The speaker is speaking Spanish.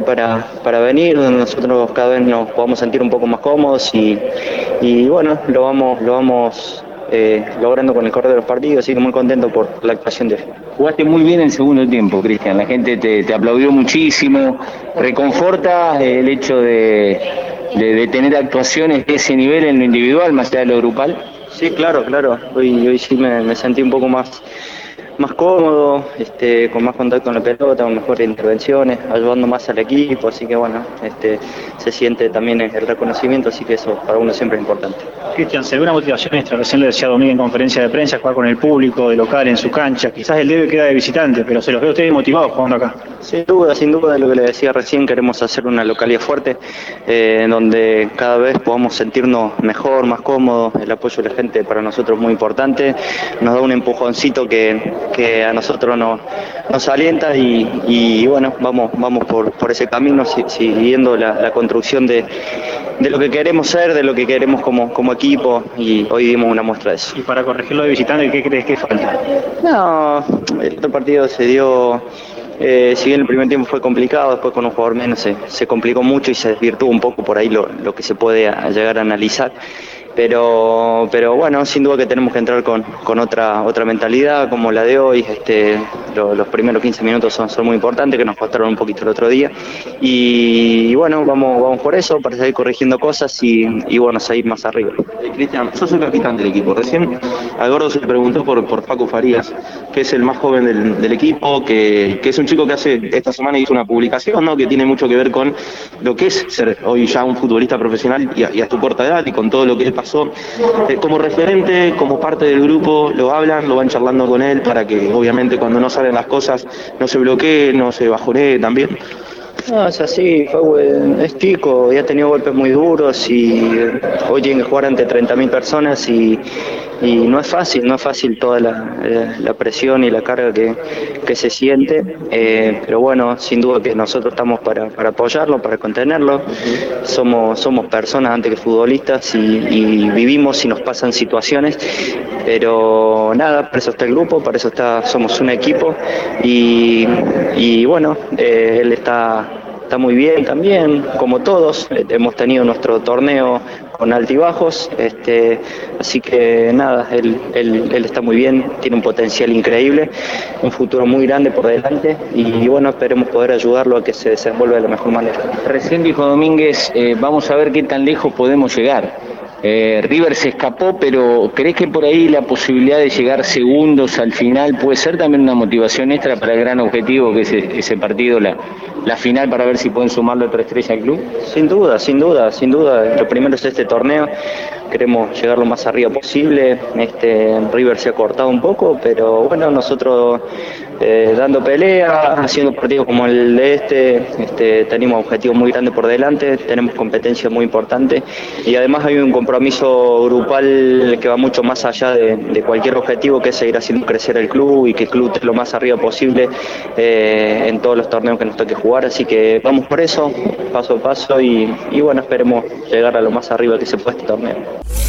para, para venir, donde nosotros cada vez nos podamos sentir un poco más cómodos y, y bueno, lo vamos, lo vamos eh, logrando con el correr de los partidos, así que muy contento por la actuación de hoy. Jugaste muy bien en el segundo tiempo, Cristian, la gente te, aplaudió muchísimo, reconforta el hecho de, de, tener actuaciones de ese nivel en lo individual, más allá de lo grupal. Sí, claro, claro, hoy, hoy sí me sentí un poco más más cómodo, este, con más contacto con la pelota, con mejores intervenciones, ayudando más al equipo, así que bueno, este, se siente también el reconocimiento, así que eso para uno siempre es importante. Cristian, se ve una motivación extra, recién lo decía Domingo en conferencia de prensa, jugar con el público, de local, en su cancha, quizás el debe queda de visitante, pero se los ve a ustedes motivados jugando acá. Sin duda, sin duda, lo que le decía recién, queremos hacer una localidad fuerte, eh, en donde cada vez podamos sentirnos mejor, más cómodos, el apoyo de la gente para nosotros es muy importante, nos da un empujoncito que que a nosotros nos, nos alienta y, bueno, vamos, vamos por, por ese camino siguiendo la, construcción de, de, lo que queremos ser, de lo que queremos como, como equipo y hoy dimos una muestra de eso. ¿Y para corregirlo de visitante, qué crees que falta? No, el otro partido se dio... Eh, si bien el primer tiempo fue complicado, después con un jugador menos se, se complicó mucho y se desvirtuó un poco por ahí lo, lo que se puede llegar a analizar pero, pero bueno, sin duda que tenemos que entrar con, con otra, otra mentalidad como la de hoy. Este, los primeros 15 minutos son, son muy importantes, que nos costaron un poquito el otro día. Y, bueno, vamos, vamos por eso, para seguir corrigiendo cosas y, bueno, seguir más arriba. Eh, Cristian, sos el capitán del equipo. Recién a se le preguntó por, por Paco Farías, que es el más joven del, equipo, que, que, es un chico que hace esta semana hizo una publicación, ¿no? que tiene mucho que ver con lo que es ser hoy ya un futbolista profesional y a, y a tu corta edad y con todo lo que él pasó. Eh, como referente, como parte del grupo, lo hablan, lo van charlando con él para que obviamente cuando no salen las cosas no se bloquee, no se bajonee también. No, es así, fue, es chico, ya ha tenido golpes muy duros y hoy tiene que jugar ante 30.000 personas y, y no es fácil, no es fácil toda la, eh, presión y la carga que, se siente, eh, pero bueno, sin duda que nosotros estamos para, apoyarlo, para contenerlo, somos, somos personas antes que futbolistas y, vivimos y nos pasan situaciones, pero nada, para eso está el grupo, para eso está, somos un equipo y, bueno, eh, él está está muy bien también, como todos. Hemos tenido nuestro torneo con altibajos, este, así que nada, él, él, él, está muy bien, tiene un potencial increíble, un futuro muy grande por delante y bueno, esperemos poder ayudarlo a que se desenvuelva de la mejor manera. Recién dijo Domínguez, eh, vamos a ver qué tan lejos podemos llegar. Eh, River se escapó, pero ¿crees que por ahí la posibilidad de llegar segundos al final puede ser también una motivación extra para el gran objetivo que es ese partido, la, la final, para ver si pueden sumarle otra estrella al club? Sin duda, sin duda, sin duda. Lo primero es este torneo queremos llegar lo más arriba posible. Este, River se ha cortado un poco, pero bueno, nosotros eh, dando pelea, haciendo partidos como el de este, este, tenemos objetivos muy grandes por delante, tenemos competencia muy importante y además hay un compromiso grupal que va mucho más allá de, cualquier objetivo, que es seguir haciendo crecer el club y que el club esté lo más arriba posible eh, en todos los torneos que nos toque jugar. Así que vamos por eso, paso a paso y, y bueno, esperemos llegar a lo más arriba que se puede este torneo.